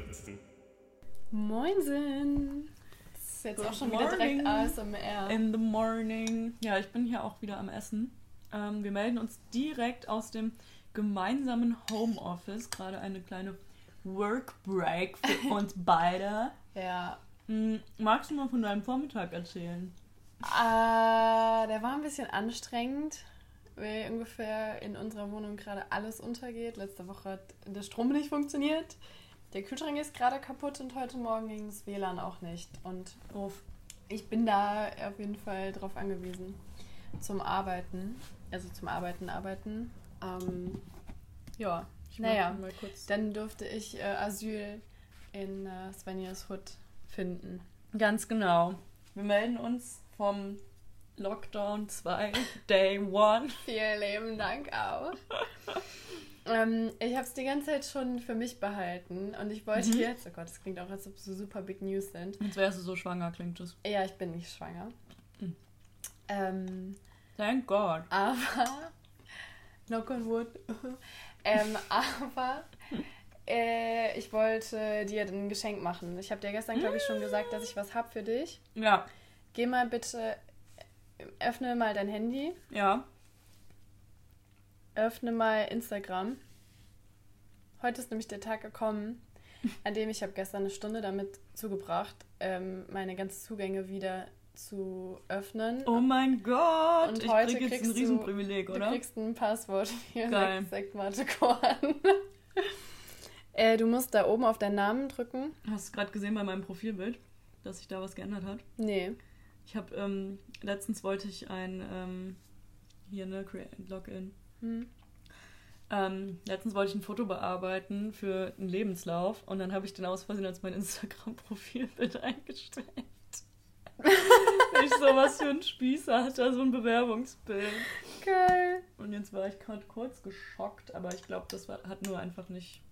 spritzen. Moinsen. Das ist jetzt Good auch schon wieder direkt morning. ASMR. In the morning. Ja, ich bin hier auch wieder am Essen. Ähm, wir melden uns direkt aus dem gemeinsamen Homeoffice. Gerade eine kleine Work Break für uns beide. ja. Hm, magst du mal von deinem Vormittag erzählen? Äh, der war ein bisschen anstrengend, weil ungefähr in unserer Wohnung gerade alles untergeht. Letzte Woche hat der Strom nicht funktioniert. Der Kühlschrank ist gerade kaputt und heute Morgen ging das WLAN auch nicht. Und ich bin da auf jeden Fall drauf angewiesen. Zum Arbeiten. Also zum Arbeiten, Arbeiten. Ähm, ja, Ich Naja, mach mal kurz. dann durfte ich äh, Asyl in äh, Svenjas Hut finden. Ganz genau. Wir melden uns vom Lockdown 2, Day 1. Vielen lieben Dank auch. ähm, ich habe es die ganze Zeit schon für mich behalten und ich wollte Mhm. jetzt, oh Gott, das klingt auch, als ob es so super Big News sind. Jetzt wärst du so schwanger, klingt es. Ja, ich bin nicht schwanger. Mhm. Ähm, Thank God. aber, knock on wood, ähm, aber äh, ich wollte dir ein Geschenk machen. Ich habe dir gestern, glaube ich, schon gesagt, dass ich was habe für dich. Ja, Geh mal bitte, öffne mal dein Handy, ja. Öffne mal Instagram. Heute ist nämlich der Tag gekommen, an dem ich habe gestern eine Stunde damit zugebracht, ähm, meine ganzen Zugänge wieder zu öffnen. Oh mein Gott. Und ich heute krieg jetzt kriegst ein du- Riesenprivileg, Du oder? kriegst ein Passwort für Geil. Sekt, äh, du musst da oben auf deinen Namen drücken. Hast du gerade gesehen bei meinem Profilbild, dass sich da was geändert hat? Nee. Ich habe ähm, letztens wollte ich ein ähm, hier ne Crea- Login. Hm. Ähm, letztens wollte ich ein Foto bearbeiten für einen Lebenslauf und dann habe ich den aus Versehen als mein Instagram-Profilbild eingestellt. Ich sowas für einen Spießer hatte, so ein Bewerbungsbild. Geil. Und jetzt war ich gerade kurz geschockt, aber ich glaube, das war, hat nur einfach nicht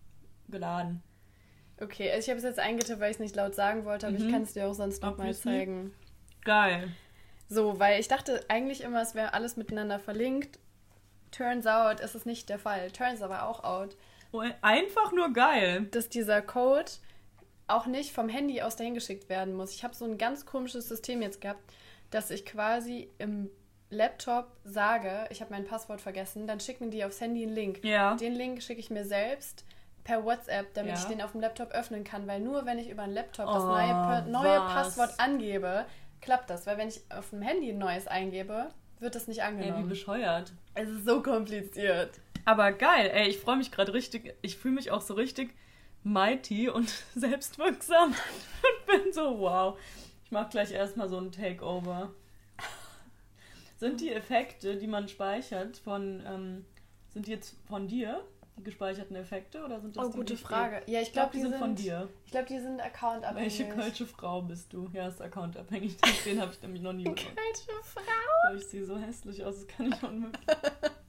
geladen. Okay, also ich habe es jetzt eingetippt, weil ich es nicht laut sagen wollte, aber ich Mhm. kann es dir auch sonst noch mal Obviously. zeigen. Geil. So, weil ich dachte eigentlich immer, es wäre alles miteinander verlinkt. Turns out ist es nicht der Fall. Turns aber auch out, Oh, einfach nur geil. dass dieser Code auch nicht vom Handy aus dahin geschickt werden muss. Ich habe so ein ganz komisches System jetzt gehabt, dass ich quasi im Laptop sage, ich habe mein Passwort vergessen, dann schicken die aufs Handy einen Link. Ja. Den Link schicke ich mir selbst per WhatsApp, damit Ja. ich den auf dem Laptop öffnen kann, weil nur wenn ich über einen Laptop das Oh, neue, Pa- neue was? Passwort angebe, klappt das, weil wenn ich auf dem Handy ein neues eingebe, wird das nicht Ey, wie angenommen. bescheuert. es ist so kompliziert. Aber geil, ey, ich freue mich gerade richtig. Ich fühle mich auch so richtig mighty und selbstwirksam und bin so, wow. Ich mache gleich erstmal so ein Takeover. Sind die Effekte, die man speichert, von, ähm, sind die jetzt von dir, gespeicherten Effekte, oder sind das Oh, die, gute die Frage. Ja, ich glaube, glaube, die sind von dir. Ich glaube, die sind accountabhängig. Welche kölsche Frau bist du? Ja, ist accountabhängig. Den habe ich nämlich noch nie benutzt. Kölsche Frau. Aber ich sehe so hässlich aus, das kann ich unmöglich.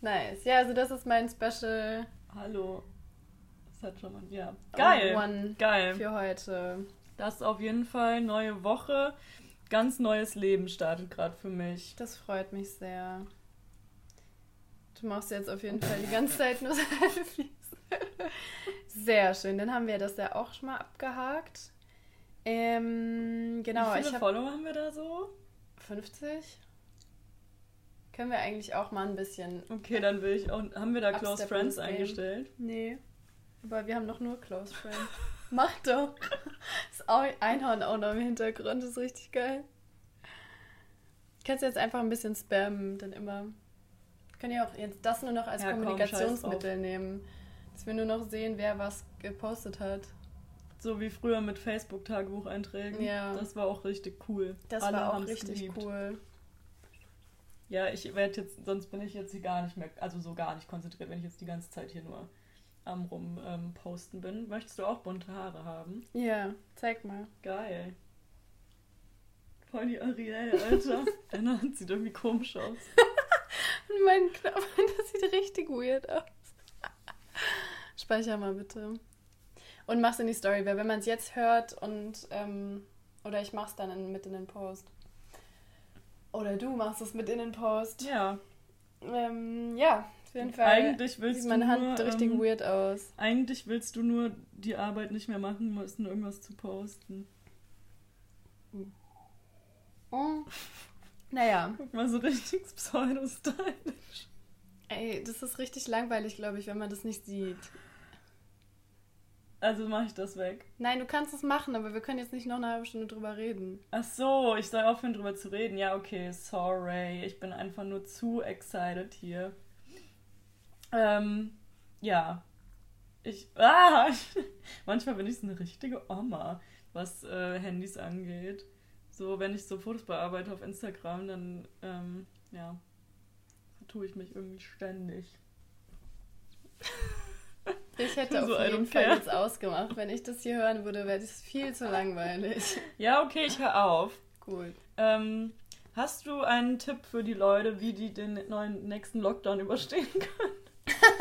Nice. Ja, also das ist mein Special Hallo. Das hat schon mal. Ja. Geil. One Geil. für heute. Das ist auf jeden Fall neue Woche. Ganz neues Leben startet gerade für mich. Das freut mich sehr. Du machst jetzt auf jeden Fall die ganze Zeit nur Selfies. Sehr schön. Dann haben wir das ja auch schon mal abgehakt. Ähm, genau, Wie viele habe Follower haben wir da so? 50. Können wir eigentlich auch mal ein bisschen. Okay, dann will ich auch. Haben wir da Close Friends Game. eingestellt? Nee. Aber wir haben noch nur Close Friends. Mach doch. Das Einhorn auch noch im Hintergrund. Das ist richtig geil. Kannst jetzt einfach ein bisschen spammen, dann immer. Können ja auch jetzt das nur noch als Ja, komm, Kommunikationsmittel nehmen. Dass wir nur noch sehen, wer was gepostet hat. So wie früher mit Facebook-Tagebucheinträgen. Ja. Das war auch richtig cool. Das Alle war auch richtig geliebt. cool. Ja, ich werde jetzt, sonst bin ich jetzt hier gar nicht mehr, also so gar nicht konzentriert, wenn ich jetzt die ganze Zeit hier nur am rum ähm, posten bin. Möchtest du auch bunte Haare haben? Ja, zeig mal. Geil. Voll die Ariel, Alter. Deine Hand sieht irgendwie komisch aus. Mein Knopf, das sieht richtig weird aus. Speicher mal bitte. Und mach's in die Story, weil wenn man es jetzt hört und ähm, oder ich mach's dann in, mit in den Post. Oder du machst es mit in den Post. Ja, Ähm, ja, Auf jeden Fall Eigentlich willst sieht du meine nur, Hand richtig ähm, weird aus. Eigentlich willst du nur die Arbeit nicht mehr machen müssen, irgendwas zu posten. Oh. Naja, Guck mal, so richtig pseudo-stylisch. ey, das ist richtig langweilig, glaube ich, wenn man das nicht sieht. Also mache ich das weg. Nein, du kannst es machen, aber wir können jetzt nicht noch eine halbe Stunde drüber reden. Ach so, ich soll aufhören drüber zu reden. Ja, okay, sorry. Ich bin einfach nur zu excited hier. Ähm, ja. Ich. Ah! Manchmal bin ich so eine richtige Oma, was äh, Handys angeht. So, wenn ich so Fotos bearbeite auf Instagram, dann, ähm, ja, tue ich mich irgendwie ständig. Ich hätte So auf jeden Fall care. jetzt ausgemacht. Wenn ich das hier hören würde, wäre das viel zu langweilig. Ja, okay, ich höre auf. Gut. Ähm, hast du einen Tipp für die Leute, wie die den neuen nächsten Lockdown überstehen können?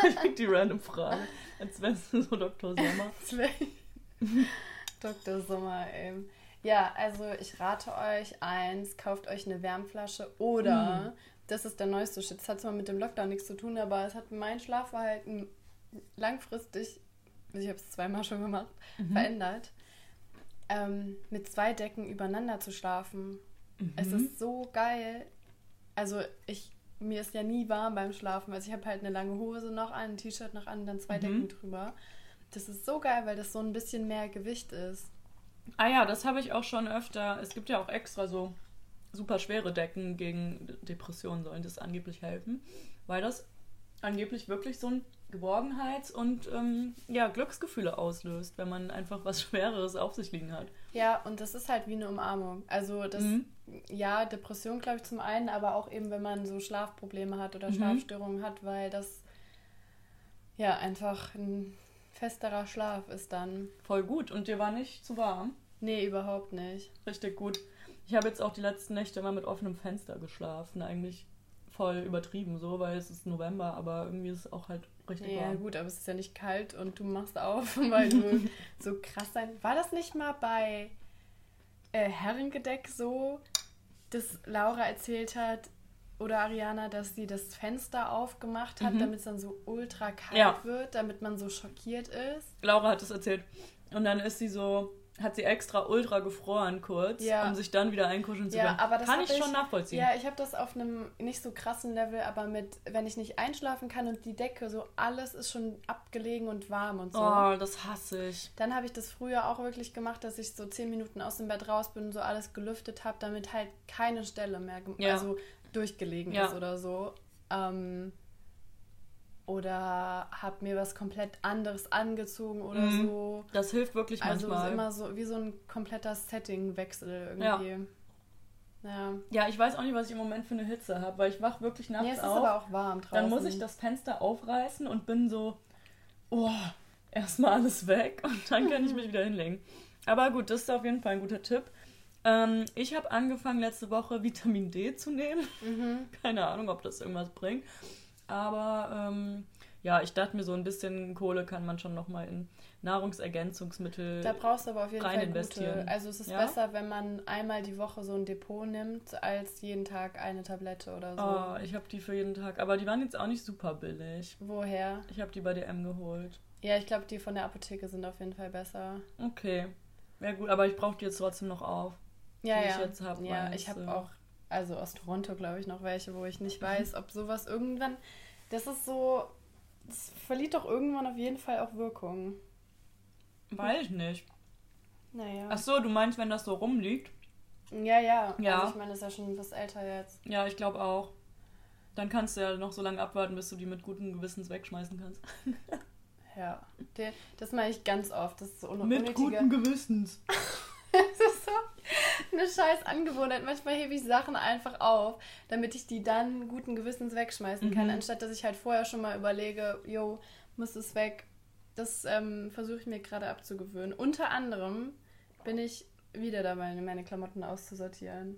ich krieg die random Frage, als wärst du so Dr. Sommer. Dr. Sommer, ey. Ja, also ich rate euch eins, kauft euch eine Wärmflasche oder, das ist der neueste Shit, das hat zwar mit dem Lockdown nichts zu tun, aber es hat mein Schlafverhalten langfristig, also ich habe es zweimal schon gemacht, verändert, ähm, mit zwei Decken übereinander zu schlafen. Es ist so geil. Also ich, mir ist ja nie warm beim Schlafen. Also ich habe halt eine lange Hose noch an, ein T-Shirt noch an, dann zwei Mhm. Decken drüber. Das ist so geil, weil das so ein bisschen mehr Gewicht ist. Ah ja, das habe ich auch schon öfter. Es gibt ja auch extra so super schwere Decken gegen Depressionen sollen das angeblich helfen, weil das angeblich wirklich so ein Geborgenheits- und ähm, ja, Glücksgefühle auslöst, wenn man einfach was Schwereres auf sich liegen hat. Ja, und das ist halt wie eine Umarmung. Also das, Mhm. ja, Depression glaube ich zum einen, aber auch eben, wenn man so Schlafprobleme hat oder Mhm. Schlafstörungen hat, weil das ja einfach ein festerer Schlaf ist dann. Voll gut. Und dir war nicht zu warm? Nee, überhaupt nicht. Richtig gut. Ich habe jetzt auch die letzten Nächte immer mit offenem Fenster geschlafen. Eigentlich voll übertrieben so, weil es ist November, aber irgendwie ist es auch halt richtig Ja, warm. gut, aber es ist ja nicht kalt und du machst auf, weil du so krass sein. War das nicht mal bei äh, Herrengedeck so, dass Laura erzählt hat oder Ariana, dass sie das Fenster aufgemacht hat, Mhm. damit es dann so ultra kalt Ja. wird, damit man so schockiert ist? Laura hat es erzählt. Und dann ist sie so, hat sie extra ultra gefroren kurz, Ja. um sich dann wieder einkuscheln zu Ja, können. aber das Kann ich ich- schon nachvollziehen. Ja, ich habe das auf einem nicht so krassen Level, aber mit, wenn ich nicht einschlafen kann und die Decke, so alles ist schon abgelegen und warm und so. Oh, das hasse ich. Dann habe ich das früher auch wirklich gemacht, dass ich so zehn Minuten aus dem Bett raus bin und so alles gelüftet habe, damit halt keine Stelle mehr Ja. also durchgelegen Ja. ist oder so. Ähm, oder habe mir was komplett anderes angezogen oder Mhm. so. Das hilft wirklich Also manchmal. ist immer so wie so ein kompletter Settingwechsel irgendwie. Ja. ja, ich weiß auch nicht, was ich im Moment für eine Hitze habe, weil ich wach wirklich nachts Nee, es ist auf. aber auch warm draußen. Dann muss ich das Fenster aufreißen und bin so, oh, erstmal alles weg und dann kann ich mich wieder hinlegen. Aber gut, das ist auf jeden Fall ein guter Tipp. Ähm, ich habe angefangen letzte Woche Vitamin D zu nehmen. Mhm. Keine Ahnung, ob das irgendwas bringt. Aber ähm, ja, ich dachte mir, so ein bisschen Kohle kann man schon nochmal in Nahrungsergänzungsmittel. Da brauchst du aber auf jeden rein Fall gute. investieren. Also es ist Ja? besser, wenn man einmal die Woche so ein Depot nimmt, als jeden Tag eine Tablette oder so. Oh, ich habe die für jeden Tag. Aber die waren jetzt auch nicht super billig. Woher? Ich habe die bei DM geholt. Ja, ich glaube, die von der Apotheke sind auf jeden Fall besser. Okay. Ja gut, aber ich brauche die jetzt trotzdem noch auf. Ja, Die ja. ich jetzt hab, ja, ich habe auch, also aus Toronto, glaube ich, noch welche, wo ich nicht weiß, ob sowas irgendwann. Das ist so. Das verliert doch irgendwann auf jeden Fall auch Wirkung. Weiß ich nicht. Naja. Ach so, du meinst, wenn das so rumliegt? Ja, ja. Ja. Also ich meine, das ist ja schon was älter jetzt. Ja, ich glaube auch. Dann kannst du ja noch so lange abwarten, bis du die mit gutem Gewissens wegschmeißen kannst. Ja. Das mache ich ganz oft. Das ist so eine Mit unnötige. gutem Gewissens. Das ist so eine scheiß Angewohnheit. Manchmal hebe ich Sachen einfach auf, damit ich die dann guten Gewissens wegschmeißen kann, Mhm. anstatt dass ich halt vorher schon mal überlege, jo, muss es weg. Das ähm, versuche ich mir gerade abzugewöhnen. Unter anderem bin ich wieder dabei, meine Klamotten auszusortieren.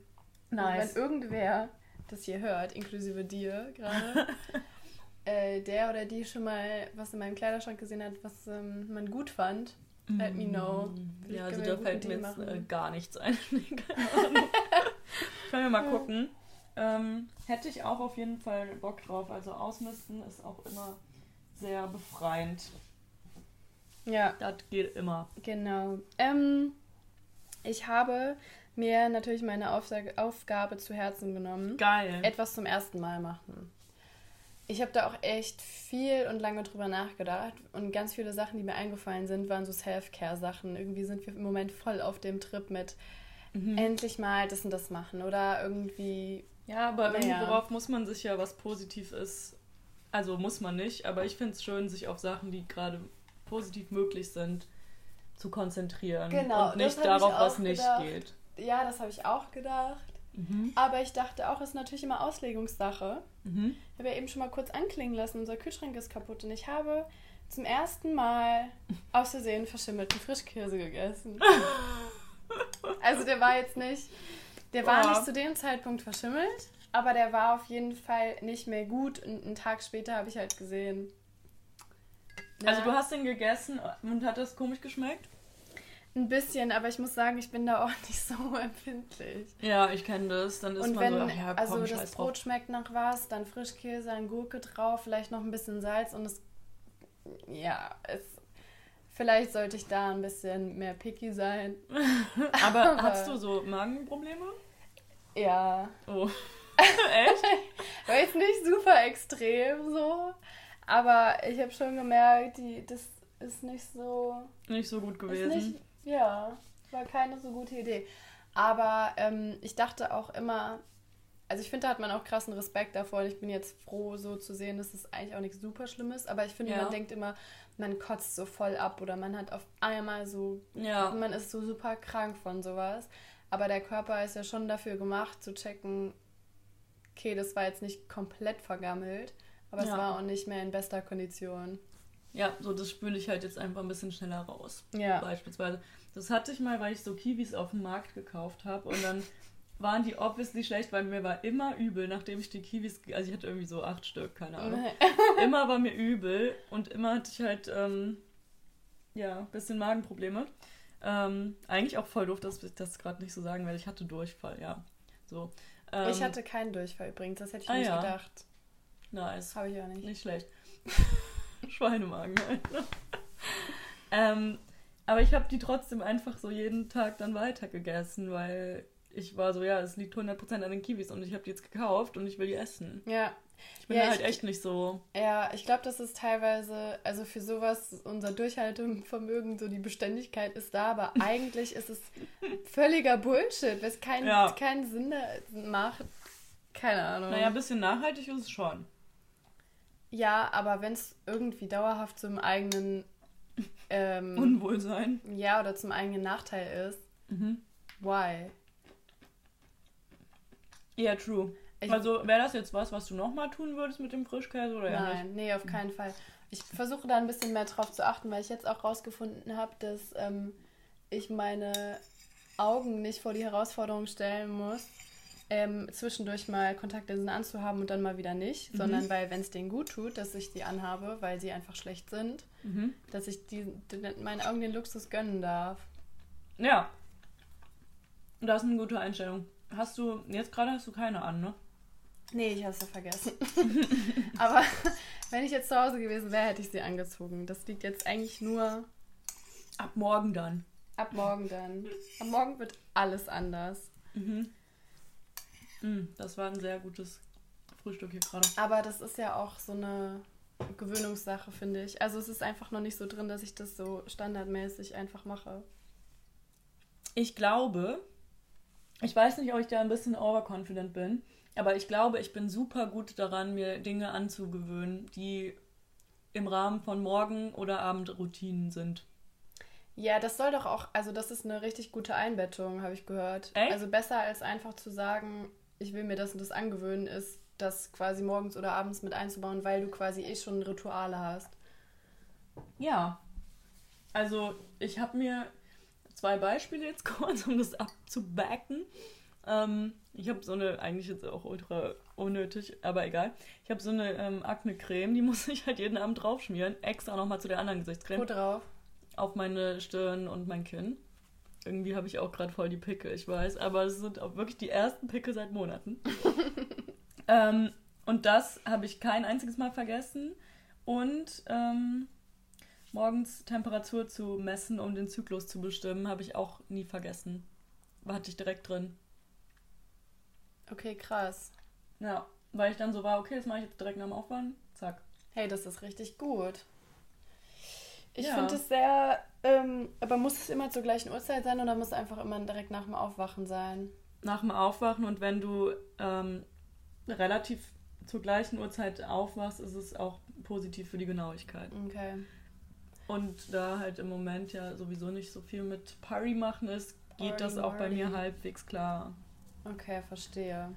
Und Nice. wenn irgendwer das hier hört, inklusive dir gerade, äh, der oder die schon mal was in meinem Kleiderschrank gesehen hat, was ähm, man gut fand, let me know. Vielleicht Ja, also da fällt mir jetzt äh, gar nichts ein. Können wir mal gucken. Ähm, hätte ich auch auf jeden Fall Bock drauf. Also ausmisten ist auch immer sehr befreiend. Ja. Das geht immer. Genau. Ähm, ich habe mir natürlich meine Aufsage, Aufgabe zu Herzen genommen. Geil. Etwas zum ersten Mal machen. Ich habe da auch echt viel und lange drüber nachgedacht und ganz viele Sachen, die mir eingefallen sind, waren so Self-Care-Sachen. Irgendwie sind wir im Moment voll auf dem Trip mit Mhm. endlich mal das und das machen oder irgendwie. Ja, aber irgendwie Naja. worauf muss man sich ja was positiv ist. Also muss man nicht, aber ich finde es schön, sich auf Sachen, die gerade positiv möglich sind, zu konzentrieren. Genau, Und nicht darauf, was nicht gedacht. geht. Ja, das habe ich auch gedacht. Mhm. Aber ich dachte auch, es ist natürlich immer Auslegungssache. Mhm. Ich habe ja eben schon mal kurz anklingen lassen, unser Kühlschrank ist kaputt und ich habe zum ersten Mal aus Versehen verschimmelten Frischkäse gegessen. Also der war jetzt nicht, der war Boah. nicht zu dem Zeitpunkt verschimmelt, aber der war auf jeden Fall nicht mehr gut und einen Tag später habe ich halt gesehen. Also Ja, du hast den gegessen und hat das komisch geschmeckt? Ein bisschen, aber ich muss sagen, ich bin da auch nicht so empfindlich. Ja, ich kenne das. Dann ist Und man wenn, so, ach ja, komm, also das scheiß drauf. Brot schmeckt nach was, dann Frischkäse, ein Gurke drauf, vielleicht noch ein bisschen Salz und es, ja, es, vielleicht sollte ich da ein bisschen mehr picky sein. Aber Aber- hast du so Magenprobleme? Ja, Oh. Echt? war jetzt nicht super extrem so, aber ich habe schon gemerkt, die, das ist nicht so, Nicht so gut gewesen. nicht, ja, war keine so gute Idee. Aber ähm, ich dachte auch immer, also ich finde, da hat man auch krassen Respekt davor. Und ich bin jetzt froh, so zu sehen, dass es eigentlich auch nichts super Schlimmes. Aber ich finde, Ja. man denkt immer, man kotzt so voll ab oder man hat auf einmal so, Ja. man ist so super krank von sowas. Aber der Körper ist ja schon dafür gemacht, zu checken, okay, das war jetzt nicht komplett vergammelt, aber es Ja. war auch nicht mehr in bester Kondition. Ja, so das spüle ich halt jetzt einfach ein bisschen schneller raus. Ja. Beispielsweise. Das hatte ich mal, weil ich so Kiwis auf dem Markt gekauft habe und dann waren die obviously schlecht, weil mir war immer übel, nachdem ich die Kiwis, also ich hatte irgendwie so acht Stück, keine Ahnung. immer war mir übel und immer hatte ich halt, ähm, ja, ein bisschen Magenprobleme. Ähm, eigentlich auch voll doof, dass ich das gerade nicht so sagen werde. Ich hatte Durchfall, ja. So. Ähm, ich hatte keinen Durchfall übrigens, das hätte ich ah, nicht ja. gedacht. Nice. Habe ich auch nicht. Nicht schlecht. Schweinemagen halt. Ne? ähm, aber ich habe die trotzdem einfach so jeden Tag dann weiter gegessen, weil ich war so, ja, es liegt 100% an den Kiwis und ich habe die jetzt gekauft und ich will die essen. Ja, Ich bin Ja, da halt ich- echt nicht so. Ja, ich glaube, das ist teilweise, also für sowas, unser Durchhaltevermögen, so die Beständigkeit ist da, aber eigentlich ist es völliger Bullshit, was keinen Ja. keinen Sinn macht. Keine Ahnung. Naja, ein bisschen nachhaltig ist es schon. Ja, aber wenn es irgendwie dauerhaft zum eigenen, ähm, Unwohlsein. ja, oder zum eigenen Nachteil ist, Mhm. why? Ja, true. Ich- also wäre das jetzt was, was du nochmal tun würdest mit dem Frischkäse oder nicht? Nein, nee, auf keinen Fall. Ich versuche da ein bisschen mehr drauf zu achten, weil ich jetzt auch rausgefunden habe, dass ähm, ich meine Augen nicht vor die Herausforderung stellen muss, ähm, zwischendurch mal Kontaktlinsen anzuhaben und dann mal wieder nicht, Mhm. sondern weil, wenn es denen gut tut, dass ich die anhabe, weil sie einfach schlecht sind, Mhm. dass ich die, die, meinen Augen den Luxus gönnen darf. Ja. Das ist eine gute Einstellung. Hast du, jetzt gerade hast du keine an, ne? Nee, ich habe es ja vergessen. Aber wenn ich jetzt zu Hause gewesen wäre, hätte ich sie angezogen. Das liegt jetzt eigentlich nur Ab morgen dann. Ab morgen dann. Ab morgen wird alles anders. Mhm. Mm, das war ein sehr gutes Frühstück hier gerade. Aber das ist ja auch so eine Gewöhnungssache, finde ich. Also es ist einfach noch nicht so drin, dass ich das so standardmäßig einfach mache. Ich glaube, ich weiß nicht, ob ich da ein bisschen overconfident bin, aber ich glaube, ich bin super gut daran, mir Dinge anzugewöhnen, die im Rahmen von Morgen- oder Abendroutinen sind. Ja, das soll doch auch, also das ist eine richtig gute Einbettung, habe ich gehört. Echt? Also besser als einfach zu sagen, ich will mir das und das angewöhnen, ist das quasi morgens oder abends mit einzubauen, weil du quasi eh schon Rituale hast. Ja. Also, ich habe mir zwei Beispiele jetzt kurz, um das abzubacken. Ähm, ich habe so eine, eigentlich jetzt auch ultra unnötig, aber egal. Ich habe so eine ähm, Akne-Creme, die muss ich halt jeden Abend draufschmieren. Extra nochmal zu der anderen Gesichtscreme. Wo drauf? Auf meine Stirn und mein Kinn. Irgendwie habe ich auch gerade voll die Pickel, ich weiß. Aber es sind auch wirklich die ersten Pickel seit Monaten. ähm, und das habe ich kein einziges Mal vergessen. Und ähm, morgens Temperatur zu messen, um den Zyklus zu bestimmen, habe ich auch nie vergessen. Hatte ich direkt drin. Okay, krass. Ja, weil ich dann so war, okay, das mache ich jetzt direkt nach dem Aufwachen. Zack. Hey, das ist richtig gut. Ich Ja. finde es sehr, ähm, aber muss es immer zur gleichen Uhrzeit sein oder muss es einfach immer direkt nach dem Aufwachen sein? Nach dem Aufwachen und wenn du ähm, relativ zur gleichen Uhrzeit aufwachst, ist es auch positiv für die Genauigkeit. Okay. Und da halt im Moment ja sowieso nicht so viel mit Party machen ist, geht das Party, auch bei mir Party. halbwegs klar. Okay, verstehe.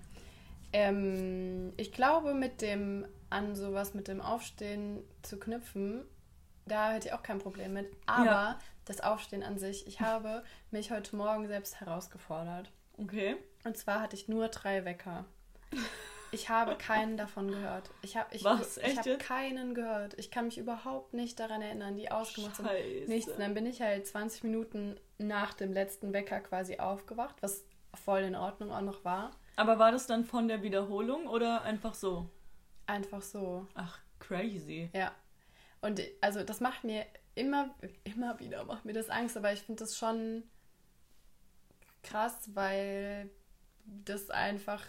Ähm, ich glaube, mit dem an sowas mit dem Aufstehen zu knüpfen, da hätte ich auch kein Problem mit. Aber Ja. das Aufstehen an sich, ich habe mich heute Morgen selbst herausgefordert. Okay. Und zwar hatte ich nur drei Wecker. Ich habe keinen davon gehört. Ich habe ich, Was? ich habe keinen gehört. Ich kann mich überhaupt nicht daran erinnern, die ausgemacht sind. Scheiße. Nichts. Und dann bin ich halt 20 Minuten nach dem letzten Wecker quasi aufgewacht, was voll in Ordnung auch noch war. Aber war das dann von der Wiederholung oder einfach so? Einfach so. Ach, crazy. Ja. Und also das macht mir immer, immer wieder macht mir das Angst, aber ich finde das schon krass, weil das einfach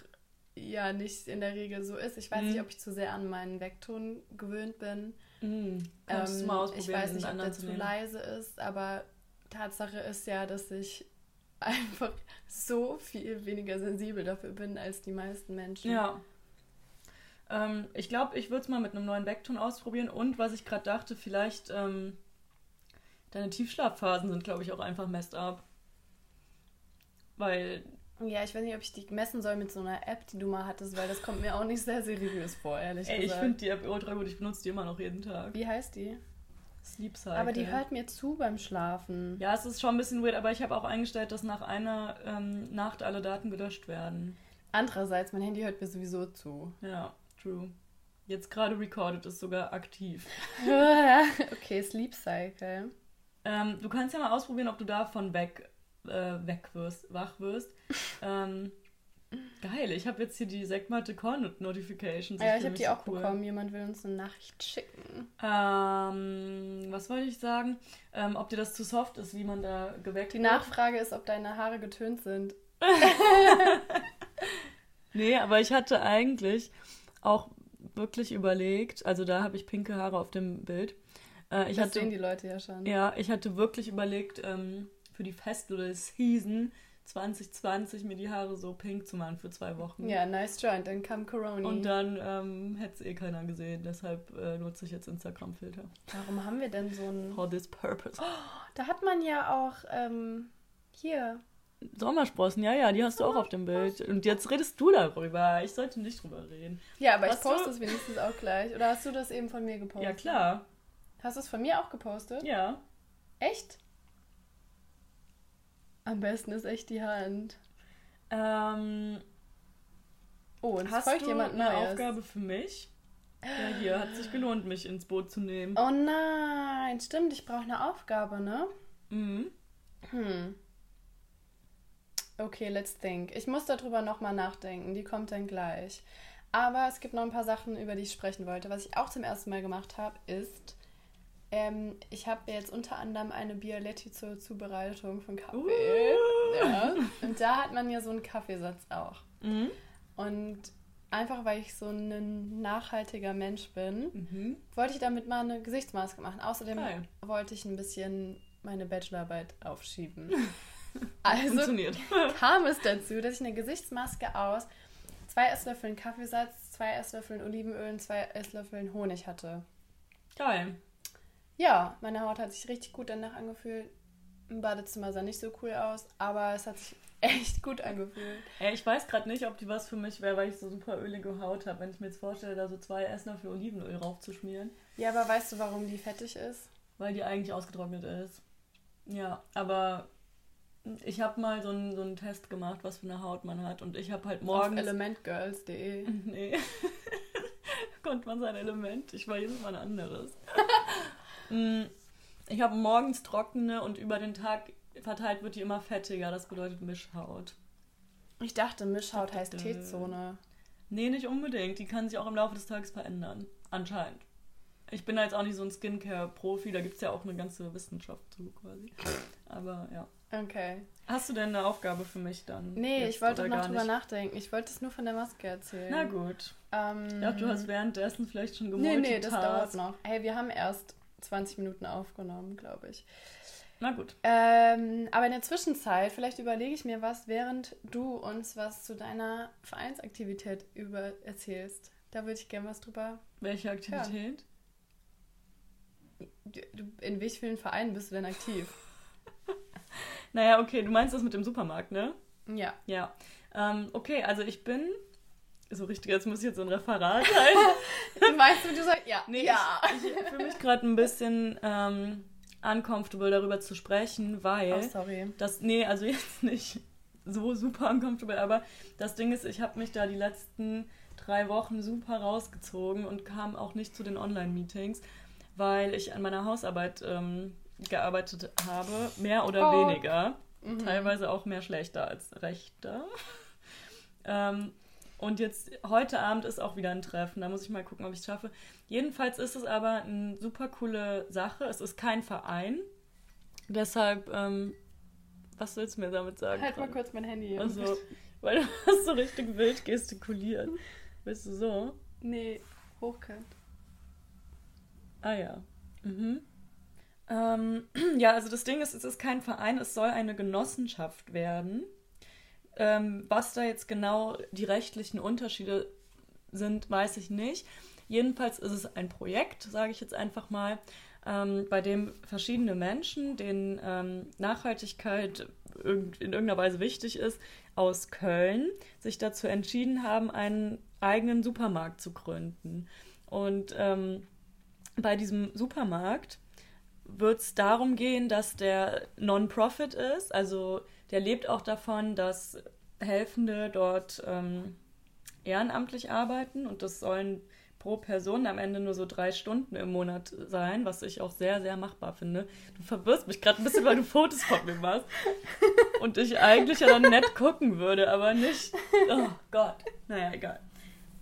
ja nicht in der Regel so ist. Ich weiß Mhm. nicht, ob ich zu sehr an meinen Weckton gewöhnt bin. Mhm. Ähm, mal ausprobieren, ich weiß nicht, ob der zu leise ist, aber Tatsache ist ja, dass ich einfach so viel weniger sensibel dafür bin als die meisten Menschen. Ja. Ähm, ich glaube, ich würde es mal mit einem neuen Backton ausprobieren. Und was ich gerade dachte, vielleicht ähm, deine Tiefschlafphasen sind, glaube ich, auch einfach messed up. Weil, Ja, ich weiß nicht, ob ich die messen soll mit so einer App, die du mal hattest, weil das kommt mir auch nicht sehr seriös vor, ehrlich ey, ich gesagt. finde die App ultra gut. Ich benutze die immer noch jeden Tag. Wie heißt die? Sleep Cycle. Aber die hört mir zu beim Schlafen. Ja, es ist schon ein bisschen weird, aber ich habe auch eingestellt, dass nach einer ähm, Nacht alle Daten gelöscht werden. Andererseits, mein Handy hört mir sowieso zu. Ja, true. Jetzt gerade recorded ist sogar aktiv. okay, Sleep Cycle. Ähm, du kannst ja mal ausprobieren, ob du davon weg, äh, weg wirst, wach wirst. ähm, geil, ich habe jetzt hier die Segmate Cornet Notifications. Ja, ich fühl habe die so auch cool. bekommen. Jemand will uns eine Nachricht schicken. Ähm, was wollte ich sagen? Ähm, ob dir das zu soft ist, wie man da geweckt Die wird? Nachfrage ist, ob deine Haare getönt sind. Nee, aber ich hatte eigentlich auch wirklich überlegt, also da habe ich pinke Haare auf dem Bild. Äh, ich das hatte, sehen die Leute ja schon. ja, ich hatte wirklich überlegt, ähm, für die Festival-Season 2020 mir die Haare so pink zu machen für zwei Wochen. Ja, nice joint. Dann kam Corona. Und dann ähm, hätte es eh keiner gesehen, deshalb äh, nutze ich jetzt Instagram-Filter. Warum haben wir denn so ein... For this purpose. Da hat man ja auch, ähm, hier. Sommersprossen, ja, ja, die hast du auch auf dem Bild. Und jetzt redest du darüber. Ich sollte nicht drüber reden. Ja, aber Hast ich poste du- es wenigstens auch gleich. Oder hast du das eben von mir gepostet? Ja, klar. Hast du es von mir auch gepostet? Ja. Echt? Am besten ist echt die Hand. Ähm, Oh, und Hast folgt du jemand eine Neues. Aufgabe für mich? Ja, hier hat sich gelohnt, mich ins Boot zu nehmen. Oh nein, stimmt, ich brauche eine Aufgabe, ne? Mhm. Hm. Okay, let's think. Ich muss darüber nochmal nachdenken. Die kommt dann gleich. Aber es gibt noch ein paar Sachen, über die ich sprechen wollte. Was ich auch zum ersten Mal gemacht habe, ist, ähm, ich habe jetzt unter anderem eine Bialetti zur Zubereitung von Kaffee. Uh. Ja. Und da hat man ja so einen Kaffeesatz auch. Mhm. Und einfach weil ich so ein nachhaltiger Mensch bin, Mhm. wollte ich damit mal eine Gesichtsmaske machen. Außerdem Geil. wollte ich ein bisschen meine Bachelorarbeit aufschieben. Also kam es dazu, dass ich eine Gesichtsmaske aus zwei Esslöffeln Kaffeesatz, zwei Esslöffeln Olivenöl und zwei Esslöffeln Honig hatte. Geil. Ja, meine Haut hat sich richtig gut danach angefühlt. Im Badezimmer sah nicht so cool aus, aber es hat sich echt gut angefühlt. Ey, ich weiß gerade nicht, ob die was für mich wäre, weil ich so super ölige Haut habe. Wenn ich mir jetzt vorstelle, da so zwei Esslöffel Olivenöl raufzuschmieren, Ja, aber weißt du, warum die fettig ist? weil die eigentlich ausgetrocknet ist. Ja, aber ich habe mal so einen, so einen Test gemacht, was für eine Haut man hat. Und ich habe halt Auf morgens... elementgirls.de. Nee. Konnte man sein Element. Ich war jedes Mal ein anderes. Mm, ich habe morgens trockene und über den Tag verteilt wird die immer fettiger. Das bedeutet Mischhaut. Ich dachte, Mischhaut heißt T-Zone. Nee, nicht unbedingt. Die kann sich auch im Laufe des Tages verändern. Anscheinend. Ich bin da jetzt auch nicht so ein Skincare-Profi, da gibt es ja auch eine ganze Wissenschaft zu quasi. Aber ja. Okay. Hast du denn eine Aufgabe für mich dann? Nee, ich wollte noch drüber nicht? nachdenken. Ich wollte es nur von der Maske erzählen. Na gut. Ähm, ja, du hast währenddessen vielleicht schon gemolten. Nee, nee, das dauert noch. Hey, wir haben erst 20 Minuten aufgenommen, glaube ich. Na gut. Ähm, aber in der Zwischenzeit, vielleicht überlege ich mir was, während du uns was zu deiner Vereinsaktivität über erzählst. Da würde ich gerne was drüber. Welche Aktivität? Hören. In wie vielen Vereinen bist du denn aktiv? naja, okay, du meinst das mit dem Supermarkt, ne? Ja. Ja. Ähm, okay, also ich bin so richtig, jetzt muss ich jetzt so ein Referat halten. meinst du, du sagst, ja. Nee, ja. ich, ich fühle mich gerade ein bisschen ähm, uncomfortable darüber zu sprechen, weil oh, sorry. das, nee, also jetzt nicht so super uncomfortable, aber das Ding ist, ich habe mich da die letzten drei Wochen super rausgezogen und kam auch nicht zu den Online-Meetings, weil ich an meiner Hausarbeit ähm, gearbeitet habe, mehr oder oh. weniger. Mhm. Teilweise auch mehr schlechter als rechter. ähm, und jetzt heute Abend ist auch wieder ein Treffen. Da muss ich mal gucken, ob ich es schaffe. Jedenfalls ist es aber eine super coole Sache. Es ist kein Verein. Deshalb, ähm, was willst du mir damit sagen? Halt mal kurz mein Handy. Also, weil du hast so richtig wild gestikuliert. Bist du so? Nee, hochkant. Ah ja. Mhm. Ähm, ja, also das Ding ist, es ist kein Verein, es soll eine Genossenschaft werden. Ähm, was da jetzt genau die rechtlichen Unterschiede sind, weiß ich nicht. Jedenfalls ist es ein Projekt, sage ich jetzt einfach mal, ähm, bei dem verschiedene Menschen, denen ähm, Nachhaltigkeit in irgendeiner Weise wichtig ist, aus Köln sich dazu entschieden haben, einen eigenen Supermarkt zu gründen. Und ähm, bei diesem Supermarkt wird es darum gehen, dass der Non-Profit ist, also der lebt auch davon, dass Helfende dort ähm, ehrenamtlich arbeiten und das sollen pro Person am Ende nur so drei Stunden im Monat sein, was ich auch sehr, sehr machbar finde. Du verwirrst mich gerade ein bisschen, weil du Fotos von mir machst und ich eigentlich ja dann nett gucken würde, aber nicht. Oh Gott. Naja, egal.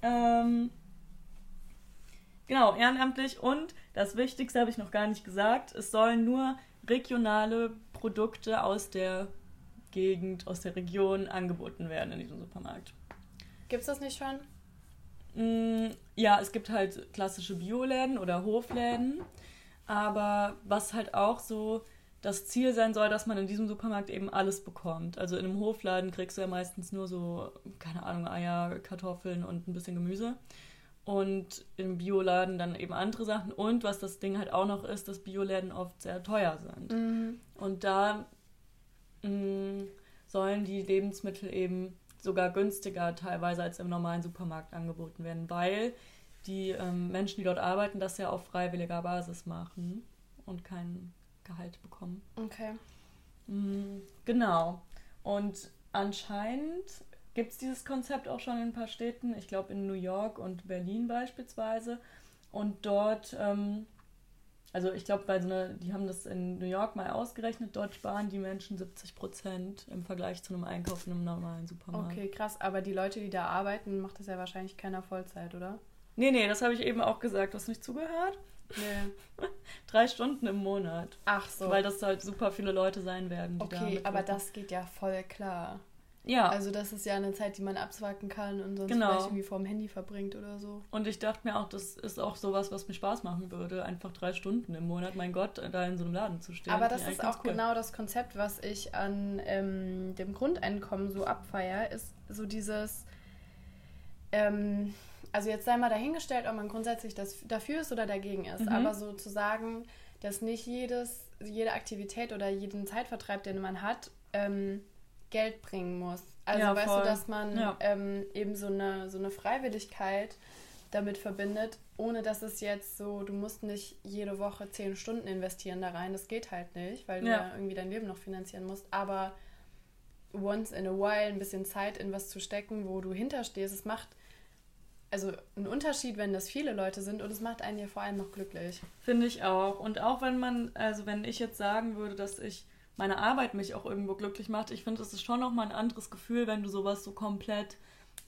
Ähm, genau, ehrenamtlich und das Wichtigste habe ich noch gar nicht gesagt, es sollen nur regionale Produkte aus der Gegend, aus der Region angeboten werden in diesem Supermarkt. Gibt es das nicht schon? Mm, ja, es gibt halt klassische Bioläden oder Hofläden. Aber was halt auch so das Ziel sein soll, dass man in diesem Supermarkt eben alles bekommt. Also in einem Hofladen kriegst du ja meistens nur so, keine Ahnung, Eier, Kartoffeln und ein bisschen Gemüse. Und im Bioladen dann eben andere Sachen. Und was das Ding halt auch noch ist, dass Bioläden oft sehr teuer sind. Mhm. Und da mh, mm, sollen die Lebensmittel eben sogar günstiger teilweise als im normalen Supermarkt angeboten werden, weil die ähm, Menschen, die dort arbeiten, das ja auf freiwilliger Basis machen und kein Gehalt bekommen. Okay. Mhm, genau. Und anscheinend gibt es dieses Konzept auch schon in ein paar Städten. Ich glaube in New York und Berlin beispielsweise. Und dort ähm, also ich glaube, bei so einer, die haben das in New York mal ausgerechnet, dort sparen die Menschen 70 Prozent im Vergleich zu einem Einkauf in einem normalen Supermarkt. Okay, krass. Aber die Leute, die da arbeiten, macht das ja wahrscheinlich keiner Vollzeit, oder? Nee, nee, das habe ich eben auch gesagt. Hast du nicht zugehört? Nee. Drei Stunden im Monat. Ach so. Weil das halt super viele Leute sein werden. Die okay, da aber das geht ja voll klar. Ja. Also das ist ja eine Zeit, die man abzwacken kann und sonst genau. vielleicht irgendwie vorm Handy verbringt oder so. Und ich dachte mir auch, das ist auch sowas, was mir Spaß machen würde. Einfach drei Stunden im Monat, mein Gott, da in so einem Laden zu stehen. Aber das ist auch cool. genau das Konzept, was ich an ähm, dem Grundeinkommen so abfeier, ist so dieses, ähm, also jetzt sei mal dahingestellt, ob man grundsätzlich das, dafür ist oder dagegen ist, mhm. aber so zu sagen, dass nicht jedes, jede Aktivität oder jeden Zeitvertreib, den man hat, ähm, Geld bringen muss. Also ja, weißt du, dass man ja. ähm, eben so eine, so eine Freiwilligkeit damit verbindet, ohne dass es jetzt so, du musst nicht jede Woche zehn Stunden investieren da rein. Das geht halt nicht, weil du ja, ja irgendwie dein Leben noch finanzieren musst. Aber once in a while ein bisschen Zeit in was zu stecken, wo du hinterstehst, es macht also einen Unterschied, wenn das viele Leute sind und es macht einen ja vor allem noch glücklich. Finde ich auch. Und auch wenn man, also wenn ich jetzt sagen würde, dass ich meine Arbeit mich auch irgendwo glücklich macht. Ich finde, es ist schon nochmal ein anderes Gefühl, wenn du sowas so komplett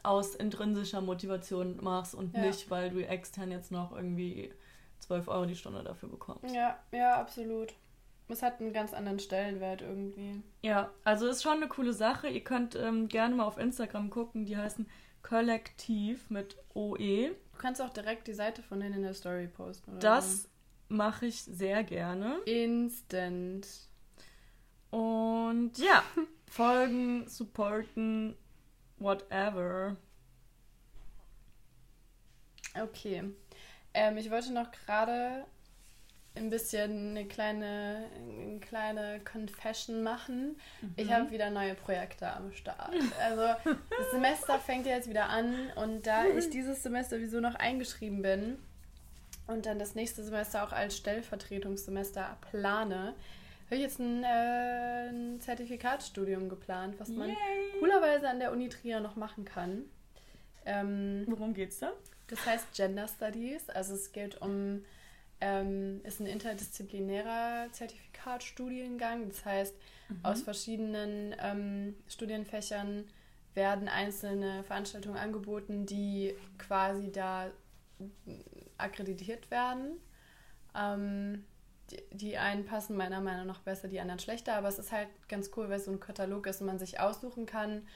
aus intrinsischer Motivation machst und Ja. nicht, weil du extern jetzt noch irgendwie 12 Euro die Stunde dafür bekommst. Ja, ja, absolut. Es hat einen ganz anderen Stellenwert irgendwie. Ja, also ist schon eine coole Sache. Ihr könnt ähm, gerne mal auf Instagram gucken. Die heißen Kollektiv mit OE. Du kannst auch direkt die Seite von denen in der Story posten. Oder Das mache ich sehr gerne. Instant. Und ja, folgen, supporten, whatever. Okay. Ähm, ich wollte noch gerade ein bisschen eine kleine, eine kleine Confession machen. Ich Mhm. habe wieder neue Projekte am Start. Also das Semester fängt ja jetzt wieder an und da ich dieses Semester wieso noch eingeschrieben bin und dann das nächste Semester auch als Stellvertretungssemester plane, habe ich jetzt ein, äh, ein Zertifikatsstudium geplant, was man Yay. coolerweise an der Uni Trier noch machen kann. Ähm, Worum geht's da? das heißt Gender Studies. Also es geht um, ähm, ist ein interdisziplinärer Zertifikatstudiengang. Das heißt, aus verschiedenen ähm, Studienfächern werden einzelne Veranstaltungen angeboten, die quasi da akkreditiert werden. Ähm, die, einen passen meiner Meinung nach besser, die anderen schlechter, aber es ist halt ganz cool, weil es so ein Katalog ist und man sich aussuchen kann,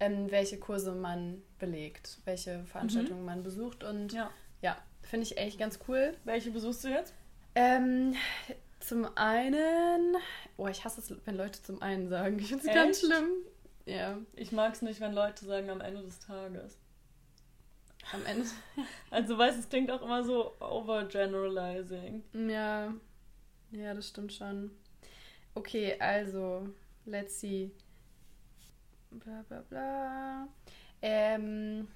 ähm, welche Kurse man belegt, welche Veranstaltungen man besucht und Ja. ja, finde ich echt ganz cool. Welche besuchst du jetzt? Ähm, zum einen, oh, ich hasse es, wenn Leute zum einen sagen. Ich finde es ganz schlimm. Ja, Ich mag es nicht, wenn Leute sagen am Ende des Tages. am Ende. Also weißt, es klingt auch immer so overgeneralizing. Ja, ja, das stimmt schon. Okay, also, let's see. Bla bla bla. Ähm,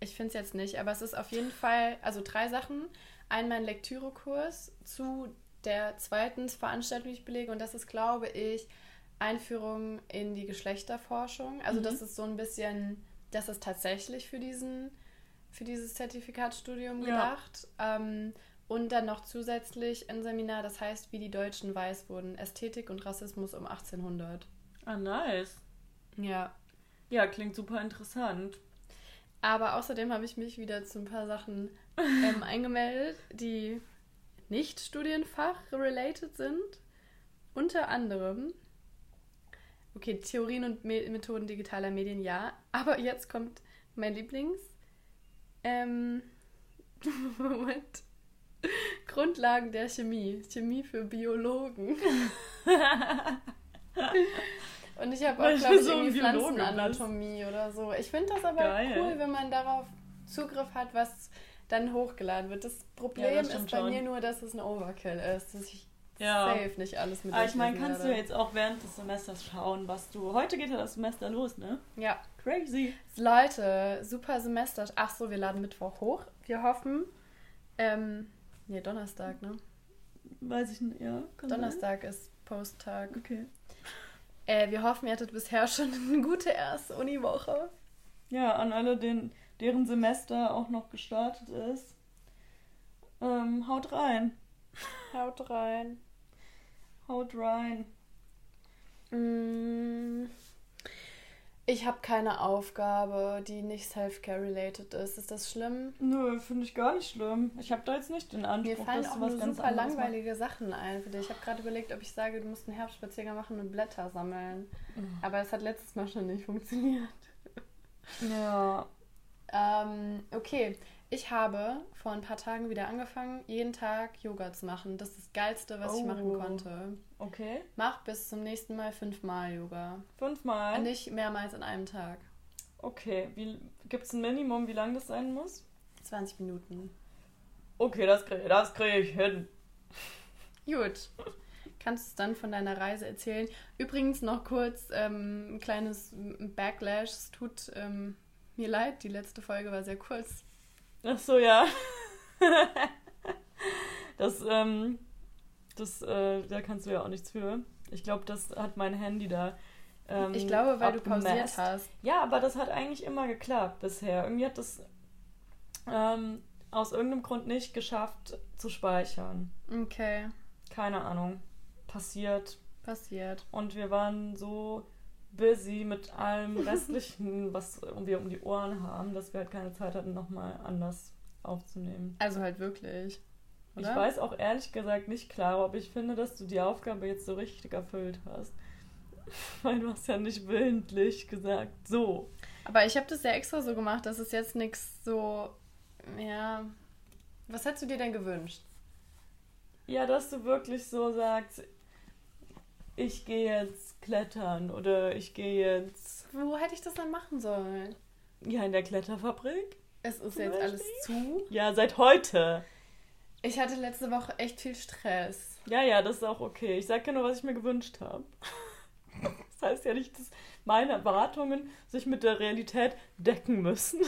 ich finde es jetzt nicht, aber es ist auf jeden Fall, also drei Sachen. Einmal ein Lektürekurs zu der zweiten Veranstaltung, die ich belege, und das ist, glaube ich, Einführung in die Geschlechterforschung. Also Mhm. das ist so ein bisschen, das ist tatsächlich für diesen, für dieses Zertifikatsstudium Ja. gedacht. Ähm, und dann noch zusätzlich ein Seminar, das heißt, wie die Deutschen weiß wurden. Ästhetik und Rassismus um 1800. Ah, nice. Ja. Ja, klingt super interessant. Aber außerdem habe ich mich wieder zu ein paar Sachen ähm, eingemeldet, die nicht Studienfach-related sind. Unter anderem, okay, Theorien und Me Methoden digitaler Medien, ja. Aber jetzt kommt mein Lieblings. Ähm, Moment. Grundlagen der Chemie. Chemie für Biologen. Und ich habe auch, glaube du ich, so irgendwie Pflanzenanatomie oder so. Ich finde das aber Geil. cool, wenn man darauf Zugriff hat, was dann hochgeladen wird. Das Problem Ja, das ist bei schon. mir nur, dass es ein Overkill ist. Dass ich Ja. safe nicht alles mit Aber ich meine, kannst du werde. jetzt auch während des Semesters schauen, was du. Heute geht ja das Semester los, ne? Ja. Crazy. Leute, super Semester. Ach so, wir laden Mittwoch hoch. Wir hoffen. Ähm, nee, Donnerstag, ne? Weiß ich nicht, ja. kann sein. Donnerstag ist Posttag. Okay. Äh, wir hoffen, ihr hattet bisher schon eine gute erste Uniwoche. Ja, an alle, den, deren Semester auch noch gestartet ist. Ähm, haut rein. Haut rein. Haut rein. Mm, Ich habe keine Aufgabe, die nicht Self-Care-related ist. Ist das schlimm? Nö, finde ich gar nicht schlimm. Ich habe da jetzt nicht den Anspruch, Mir fallen dass auch was ganz super langweilige Sachen ein für dich. Ich habe gerade überlegt, ob ich sage, du musst einen Herbstspaziergang machen und Blätter sammeln. machst. Aber es hat letztes Mal schon nicht funktioniert. Ja. Ähm, okay, ich habe vor ein paar Tagen wieder angefangen, jeden Tag Yoga zu machen. Das ist das Geilste, was ich machen Oh. konnte. Okay. Mach bis zum nächsten Mal fünfmal Yoga. Fünfmal. Nicht mehrmals an einem Tag. Okay. Wie, Gibt es ein Minimum, wie lang das sein muss? 20 Minuten. Okay, das kriege das krieg ich hin. Gut. Kannst du es dann von deiner Reise erzählen? Übrigens noch kurz ähm, ein kleines Backlash. Es tut ähm, mir leid, die letzte Folge war sehr kurz. Ach so, ja. das, ähm, das, äh, da kannst du ja auch nichts für. Ich glaube, das hat mein Handy da. Ähm, ich glaube, weil du pausiert hast. Ja, aber das hat eigentlich immer geklappt bisher. Irgendwie hat das ähm, aus irgendeinem Grund nicht geschafft zu speichern. Okay. Keine Ahnung. Passiert. Passiert. Und wir waren so busy mit allem Restlichen, was wir um die Ohren haben, dass wir halt keine Zeit hatten, nochmal anders aufzunehmen. Also halt wirklich. Ich Oder? weiß auch ehrlich gesagt nicht klar, ob ich finde, dass du die Aufgabe jetzt so richtig erfüllt hast. Weil du hast ja nicht willentlich gesagt, so. Aber ich habe das ja extra so gemacht, dass es jetzt nichts so. Ja. Was hättest du dir denn gewünscht? Ja, dass du wirklich so sagst, ich gehe jetzt klettern oder ich gehe jetzt Wo hätte ich das dann machen sollen? ja in der Kletterfabrik. Es ist jetzt alles Beispiel? zu. Ja, seit heute. Ich hatte letzte Woche echt viel Stress. Ja, ja, das ist auch okay. Ich sage ja nur, was ich mir gewünscht habe. Das heißt ja nicht, dass meine Erwartungen sich mit der Realität decken müssen.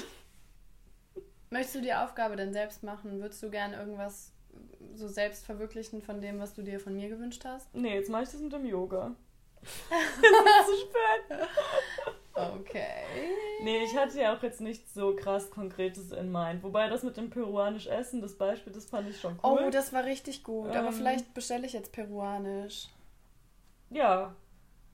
Möchtest du die Aufgabe denn selbst machen? Würdest du gern irgendwas so selbst verwirklichen von dem, was du dir von mir gewünscht hast? Nee, jetzt mache ich das mit dem Yoga. Es ist zu spät. Okay. Nee, ich hatte ja auch jetzt nichts so krass Konkretes in Mind. Wobei das mit dem peruanisch Essen, das Beispiel, das fand ich schon cool. Oh, das war richtig gut. Aber Ähm. vielleicht bestelle ich jetzt peruanisch. ja,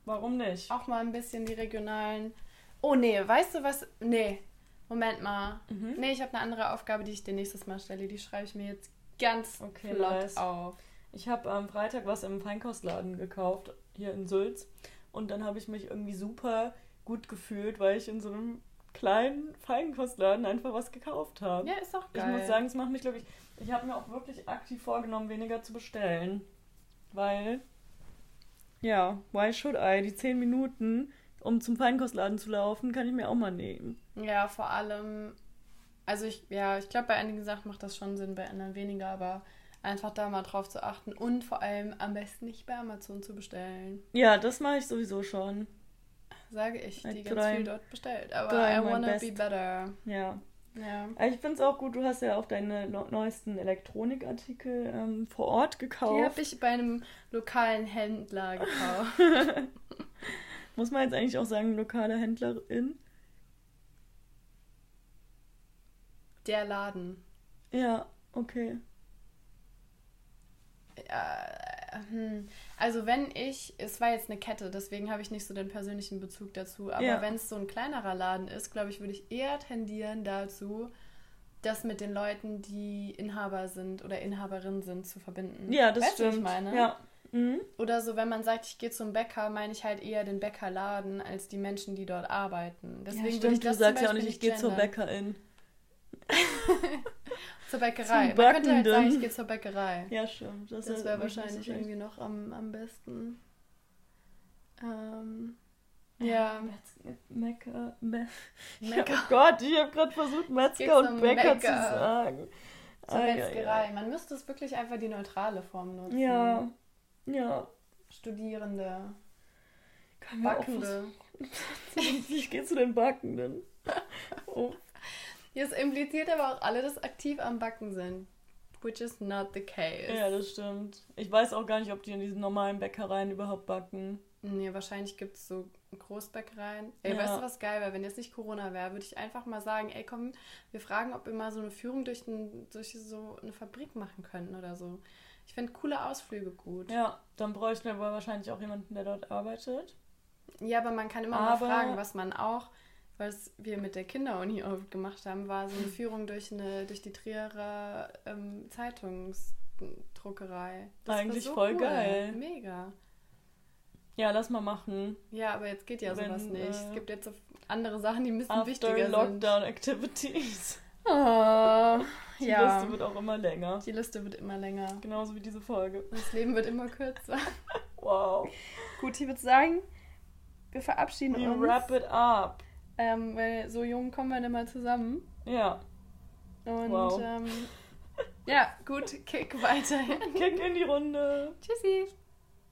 warum nicht? Auch mal ein bisschen die regionalen. Oh nee, weißt du was? Nee. Moment mal. Mhm. Nee, ich habe eine andere Aufgabe, die ich dir nächstes Mal stelle. Die schreibe ich mir jetzt ganz Okay, flott nice. auf. Ich habe am Freitag was im Feinkostladen gekauft, hier in Sülz. Und dann habe ich mich irgendwie super gut gefühlt, weil ich in so einem kleinen Feinkostladen einfach was gekauft habe. Ja, ist auch ich geil. muss sagen, es macht mich, glaube ich, ich habe mir auch wirklich aktiv vorgenommen, weniger zu bestellen. Weil, ja, why should I? Die 10 Minuten, um zum Feinkostladen zu laufen, kann ich mir auch mal nehmen. Ja, vor allem, also ich, ja, ich glaube, bei einigen Sachen macht das schon Sinn, bei anderen weniger, aber einfach da mal drauf zu achten und vor allem am besten nicht bei Amazon zu bestellen. Ja, das mache ich sowieso schon. Sage ich, die I ganz viel dort bestellt. Aber I wanna best. be better. Ja. Ja. Ich finde es auch gut, du hast ja auch deine neuesten Elektronikartikel ähm, vor Ort Die gekauft. habe ich bei einem lokalen Händler gekauft. Muss man jetzt eigentlich auch sagen, lokale Händlerin? Der Laden. Ja, okay. Äh, hm. Also wenn ich, es war jetzt eine Kette, deswegen habe ich nicht so den persönlichen Bezug dazu, aber Ja. wenn es so ein kleinerer Laden ist, glaube ich, würde ich eher tendieren dazu, das mit den Leuten, die Inhaber sind oder Inhaberin sind, zu verbinden. Ja, das weißt du, stimmt. ich meine? Ja. Mhm. Oder so, wenn man sagt, ich gehe zum Bäcker, meine ich halt eher den Bäckerladen als die Menschen, die dort arbeiten. Deswegen ja, stimmt, ich du das sagst zum ja auch nicht, ich gehe zur. Bäckerin. Zur Bäckerei. Zum Man könnte halt sagen, ich gehe zur Bäckerei. Ja, stimmt. Das ist wäre wahrscheinlich schlecht. irgendwie noch am, am besten. Ähm, ja. Metzger. Me Mecker. Oh Gott, ich habe gerade versucht, Metzger und Bäcker zu sagen. Zur ei, Metzgerei. Man müsste es wirklich einfach die neutrale Form nutzen. Ja, ja. Studierende, Kann Backende. Ich gehe zu den Backenden. Oh. Das impliziert aber auch alle, dass aktiv am Backen sind. Which is not the case. Ja, das stimmt. Ich weiß auch gar nicht, ob die in diesen normalen Bäckereien überhaupt backen. Nee, wahrscheinlich gibt es so Großbäckereien. Ey, Ja. weißt du, was geil wäre? Wenn jetzt nicht Corona wäre, würde ich einfach mal sagen, ey, komm, wir fragen, ob wir mal so eine Führung durch, ein, durch so eine Fabrik machen könnten oder so. Ich finde coole Ausflüge gut. Ja, dann bräuchten wir aber wahrscheinlich auch jemanden, der dort arbeitet. Ja, aber man kann immer Aber- mal fragen, was man auch, was wir mit der Kinderuni oft gemacht haben, war so eine Führung durch eine durch die Trierer ähm, Zeitungsdruckerei. Das Eigentlich so voll cool. geil. Mega. Ja, lass mal machen. Ja, aber jetzt geht ja Wenn, sowas nicht. äh, es gibt jetzt so andere Sachen, die ein bisschen After wichtiger Lockdown Activities. Oh, Die ja. Liste wird auch immer länger. Die Liste wird immer länger. Genauso wie diese Folge. Das Leben wird immer kürzer. Wow. Gut, ich würde sagen, wir verabschieden We uns. wrap it up. Ähm, weil so jung kommen wir nicht mal zusammen. Ja. Und Wow. ähm, ja, gut, kick weiterhin. Kick in die Runde. Tschüssi.